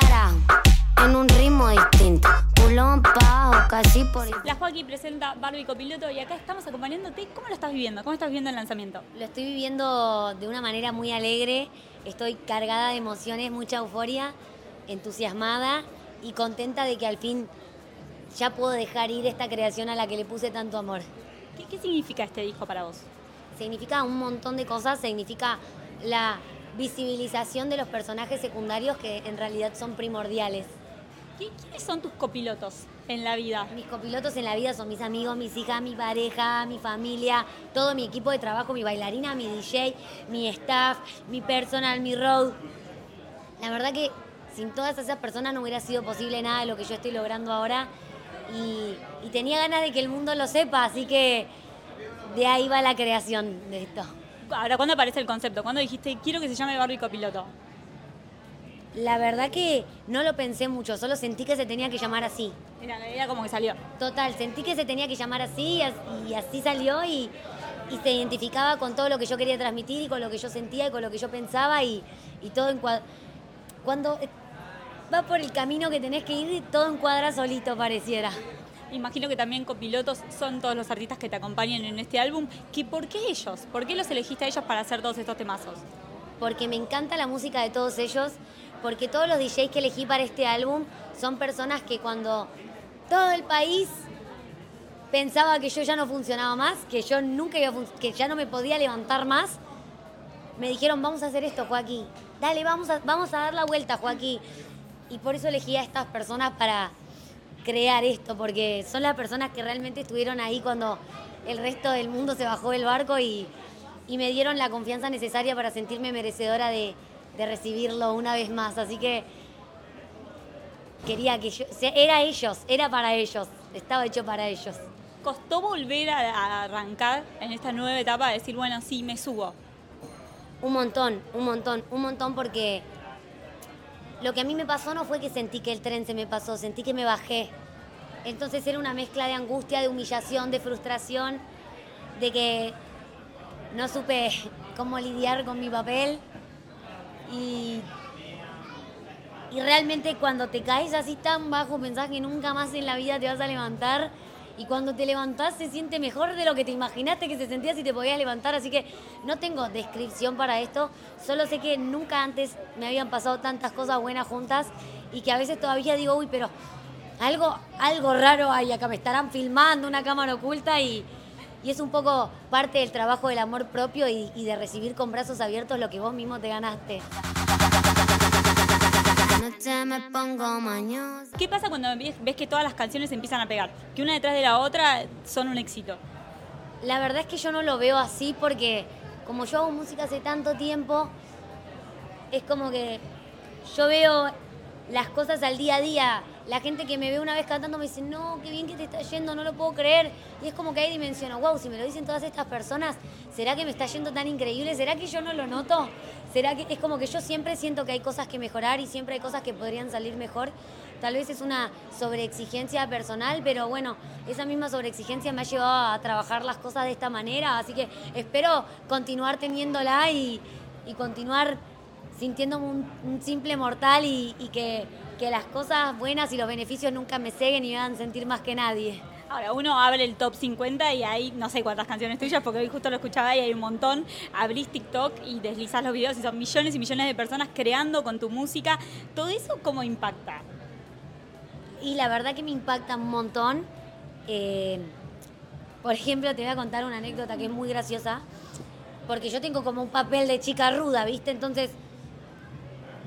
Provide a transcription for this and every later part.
carajo, en un ritmo distinto. Pulón bajo, casi por... La Joaquín presenta Barbie Copiloto y acá estamos acompañándote. ¿Cómo lo estás viviendo? ¿Cómo estás viviendo el lanzamiento? Lo estoy viviendo de una manera muy alegre. Estoy cargada de emociones, mucha euforia, entusiasmada y contenta de que al fin ya puedo dejar ir esta creación a la que le puse tanto amor. ¿Qué, qué significa este disco para vos? Significa un montón de cosas, significa la visibilización de los personajes secundarios que en realidad son primordiales. ¿Qui- ¿Quiénes son tus copilotos en la vida? Mis copilotos en la vida son mis amigos, mis hijas, mi pareja, mi familia, todo mi equipo de trabajo, mi bailarina, mi DJ, mi staff, mi personal, mi road. La verdad que sin todas esas personas no hubiera sido posible nada de lo que yo estoy logrando ahora y, y tenía ganas de que el mundo lo sepa, así que de ahí va la creación de esto. Ahora, ¿cuándo aparece el concepto? ¿Cuándo dijiste, quiero que se llame Barbie Copiloto? La verdad que no lo pensé mucho, solo sentí que se tenía que llamar así. Era, era como que salió. Total, sentí que se tenía que llamar así y as- y así salió y, y se identificaba con todo lo que yo quería transmitir y con lo que yo sentía y con lo que yo pensaba y, y todo encuadra. Cuando eh, va por el camino que tenés que ir, todo encuadra solito pareciera. Imagino que también copilotos son todos los artistas que te acompañan en este álbum. ¿Que ¿Por qué ellos? ¿Por qué los elegiste a ellos para hacer todos estos temazos? Porque me encanta la música de todos ellos, porque todos los DJs que elegí para este álbum son personas que cuando todo el país pensaba que yo ya no funcionaba más, que yo nunca iba a que ya no me podía levantar más, me dijeron, vamos a hacer esto, Joaquín. Dale, vamos vamos a dar la vuelta, Joaquín. Y por eso elegí a estas personas para crear esto, porque son las personas que realmente estuvieron ahí cuando el resto del mundo se bajó del barco y, y me dieron la confianza necesaria para sentirme merecedora de, de recibirlo una vez más. Así que quería que yo, o sea, era ellos, era para ellos, estaba hecho para ellos. ¿Costó volver a, arrancar en esta nueva etapa, de decir, bueno, sí, me subo? Un montón, un montón, un montón porque lo que a mí me pasó no fue que sentí que el tren se me pasó, sentí que me bajé. Entonces era una mezcla de angustia, de humillación, de frustración, de que no supe cómo lidiar con mi papel. Y, y realmente cuando te caes así tan bajo, pensás que nunca más en la vida te vas a levantar. Y cuando te levantás se siente mejor de lo que te imaginaste que se sentía si te podías levantar. Así que no tengo descripción para esto. Solo sé que nunca antes me habían pasado tantas cosas buenas juntas y que a veces todavía digo, uy, pero algo, algo raro hay acá. Me estarán filmando una cámara oculta y, y es un poco parte del trabajo del amor propio y, y de recibir con brazos abiertos lo que vos mismo te ganaste. Noche me pongo mañosa. ¿Qué pasa cuando ves, ves que todas las canciones empiezan a pegar? Que una detrás de la otra son un éxito. La verdad es que yo no lo veo así porque como yo hago música hace tanto tiempo, es como que yo veo las cosas al día a día. La gente que me ve una vez cantando me dice, no, qué bien que te está yendo, no lo puedo creer. Y es como que ahí dimensiono, wow, si me lo dicen todas estas personas, ¿será que me está yendo tan increíble? ¿Será que yo no lo noto? ¿Será que es como que yo siempre siento que hay cosas que mejorar y siempre hay cosas que podrían salir mejor? Tal vez es una sobreexigencia personal, pero bueno, esa misma sobreexigencia me ha llevado a trabajar las cosas de esta manera, así que espero continuar teniéndola y, y continuar sintiéndome un, simple mortal y que, que las cosas buenas y los beneficios nunca me ceguen y me hagan sentir más que nadie. Ahora, uno abre el top 50 y hay no sé cuántas canciones tuyas, porque hoy justo lo escuchaba y hay un montón. Abrís TikTok y deslizás los videos y son millones y millones de personas creando con tu música. ¿Todo eso cómo impacta? Y la verdad que me impacta un montón. Eh, por ejemplo, te voy a contar una anécdota que es muy graciosa. Porque yo tengo como un papel de chica ruda, ¿viste? Entonces,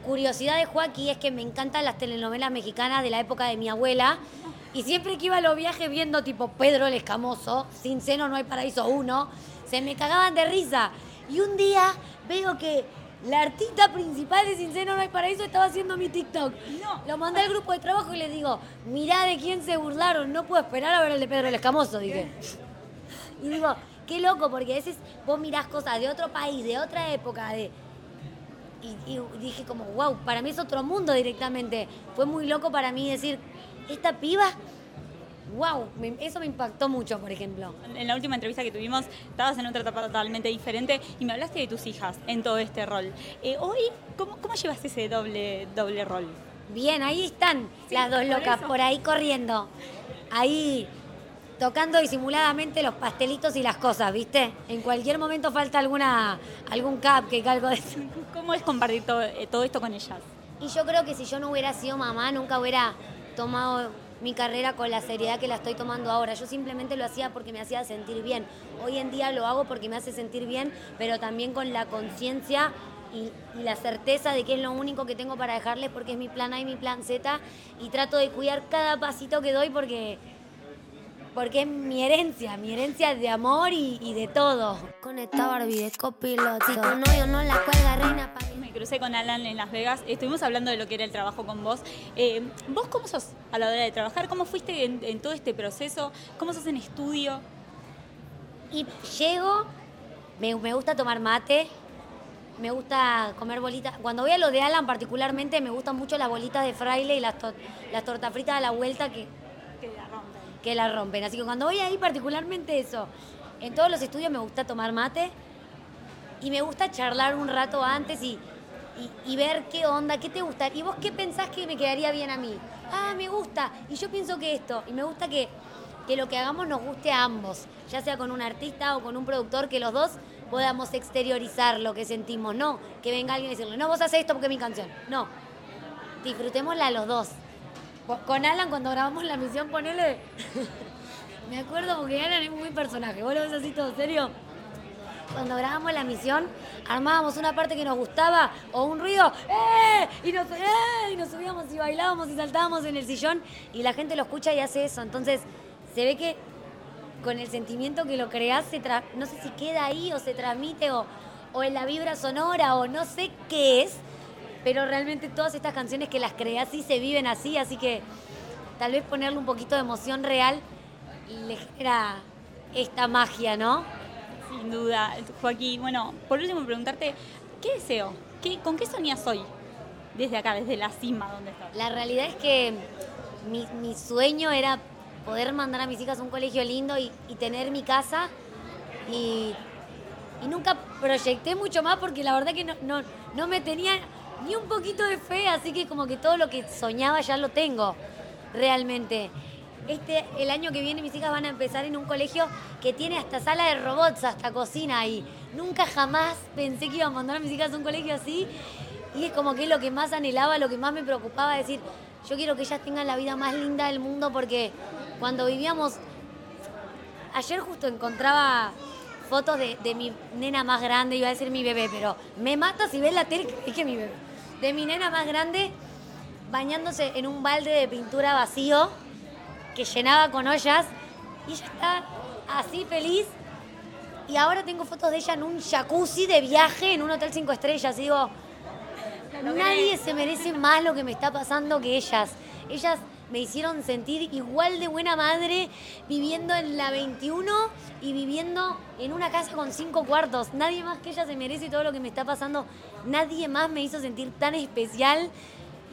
curiosidad de Joaquín es que me encantan las telenovelas mexicanas de la época de mi abuela. Y siempre que iba a los viajes viendo tipo Pedro el Escamoso, Sin Seno no hay paraíso uno, se me cagaban de risa. Y un día veo que la artista principal de Sin Seno no hay paraíso estaba haciendo mi TikTok. No. Lo mandé al grupo de trabajo y les digo, mirá de quién se burlaron, no puedo esperar a ver el de Pedro el Escamoso, dije. Y digo, qué loco, porque a veces vos mirás cosas de otro país, de otra época, de... Y, y dije como, wow, para mí es otro mundo directamente. Fue muy loco para mí decir, esta piba, wow, eso me impactó mucho, por ejemplo. En la última entrevista que tuvimos, estabas en otra etapa totalmente diferente y me hablaste de tus hijas en todo este rol. Eh, hoy, ¿cómo, cómo llevas ese doble, doble rol? Bien, ahí están las dos locas, por ahí corriendo. Ahí tocando disimuladamente los pastelitos y las cosas, ¿viste? En cualquier momento falta alguna algún cupcake, algo de eso. ¿Cómo es compartir todo, eh, todo esto con ellas? Y yo creo que si yo no hubiera sido mamá, nunca hubiera tomado mi carrera con la seriedad que la estoy tomando ahora. Yo simplemente lo hacía porque me hacía sentir bien. Hoy en día lo hago porque me hace sentir bien, pero también con la conciencia y, y la certeza de que es lo único que tengo para dejarles porque es mi plan A y mi plan Z y trato de cuidar cada pasito que doy porque porque es mi herencia, mi herencia de amor y, y de todo. Con esta Barbie de copiloto. Si tu novio no la cuelga, reina, pa' Me crucé con Alan en Las Vegas, estuvimos hablando de lo que era el trabajo con vos. Eh, ¿Vos cómo sos a la hora de trabajar? ¿Cómo fuiste en, en todo este proceso? ¿Cómo sos en estudio? Y llego, me, me gusta tomar mate, me gusta comer bolitas. Cuando voy a lo de Alan particularmente, me gustan mucho las bolitas de fraile y las, to- las tortas fritas a la vuelta que, Que la rompen. Así que cuando voy ahí particularmente eso. En todos los estudios me gusta tomar mate y me gusta charlar un rato antes y, y- y ver qué onda, qué te gusta. ¿Y vos qué pensás que me quedaría bien a mí? Ah, me gusta. Y yo pienso que esto. Y me gusta que, que lo que hagamos nos guste a ambos. Ya sea con un artista o con un productor, que los dos podamos exteriorizar lo que sentimos. No, que venga alguien y decirle, no, vos haces esto porque es mi canción. No, disfrutémosla los dos. Co- Con Alan, cuando grabamos la misión, ponele. Me acuerdo porque Alan es muy personaje. ¿Vos lo ves así todo serio? Cuando grabamos la misión, armábamos una parte que nos gustaba o un ruido, ¡eh! Y nos, ¡eh! y nos subíamos y bailábamos y saltábamos en el sillón y la gente lo escucha y hace eso. Entonces, se ve que con el sentimiento que lo creás, se no sé si queda ahí o se transmite o, o en la vibra sonora o no sé qué es, pero realmente todas estas canciones que las creás sí se viven así, así que tal vez ponerle un poquito de emoción real le genera esta magia, ¿no? Sin duda, Joaquín. Bueno, por último preguntarte, ¿qué deseo? ¿Qué, ¿Con qué soñas hoy? Desde acá, desde la cima donde estás. La realidad es que mi, mi sueño era poder mandar a mis hijas a un colegio lindo y, y tener mi casa. Y, y nunca proyecté mucho más porque la verdad que no, no, no me tenía ni un poquito de fe, así que como que todo lo que soñaba ya lo tengo realmente. Este, el año que viene mis hijas van a empezar en un colegio que tiene hasta sala de robots, hasta cocina y nunca jamás pensé que iba a mandar a mis hijas a un colegio así y es como que es lo que más anhelaba, lo que más me preocupaba, decir, yo quiero que ellas tengan la vida más linda del mundo porque cuando vivíamos, ayer justo encontraba fotos de, de mi nena más grande, iba a decir mi bebé, pero me mata si ves la tele, es que mi bebé, de mi nena más grande bañándose en un balde de pintura vacío que llenaba con ollas y ella está así feliz. Y ahora tengo fotos de ella en un jacuzzi de viaje en un hotel cinco estrellas. Y digo, nadie se merece más lo que me está pasando que ellas. Ellas me hicieron sentir igual de buena madre viviendo en la 21 y viviendo en una casa con cinco cuartos. Nadie más que ella se merece todo lo que me está pasando. Nadie más me hizo sentir tan especial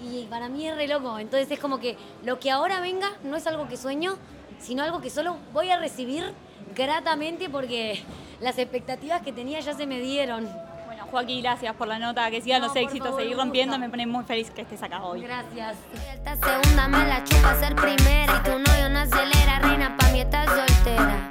y para mí es re loco. Entonces es como que lo que ahora venga no es algo que sueño, sino algo que solo voy a recibir gratamente porque las expectativas que tenía ya se me dieron. Joaquín, gracias por la nota, que sigan No, los éxitos, favor, seguir rompiendo, me pone muy feliz que estés acá hoy. Gracias. Esta segunda me la chupa ser primera. Si tu novio no acelera, reina, pa' mí estás soltera.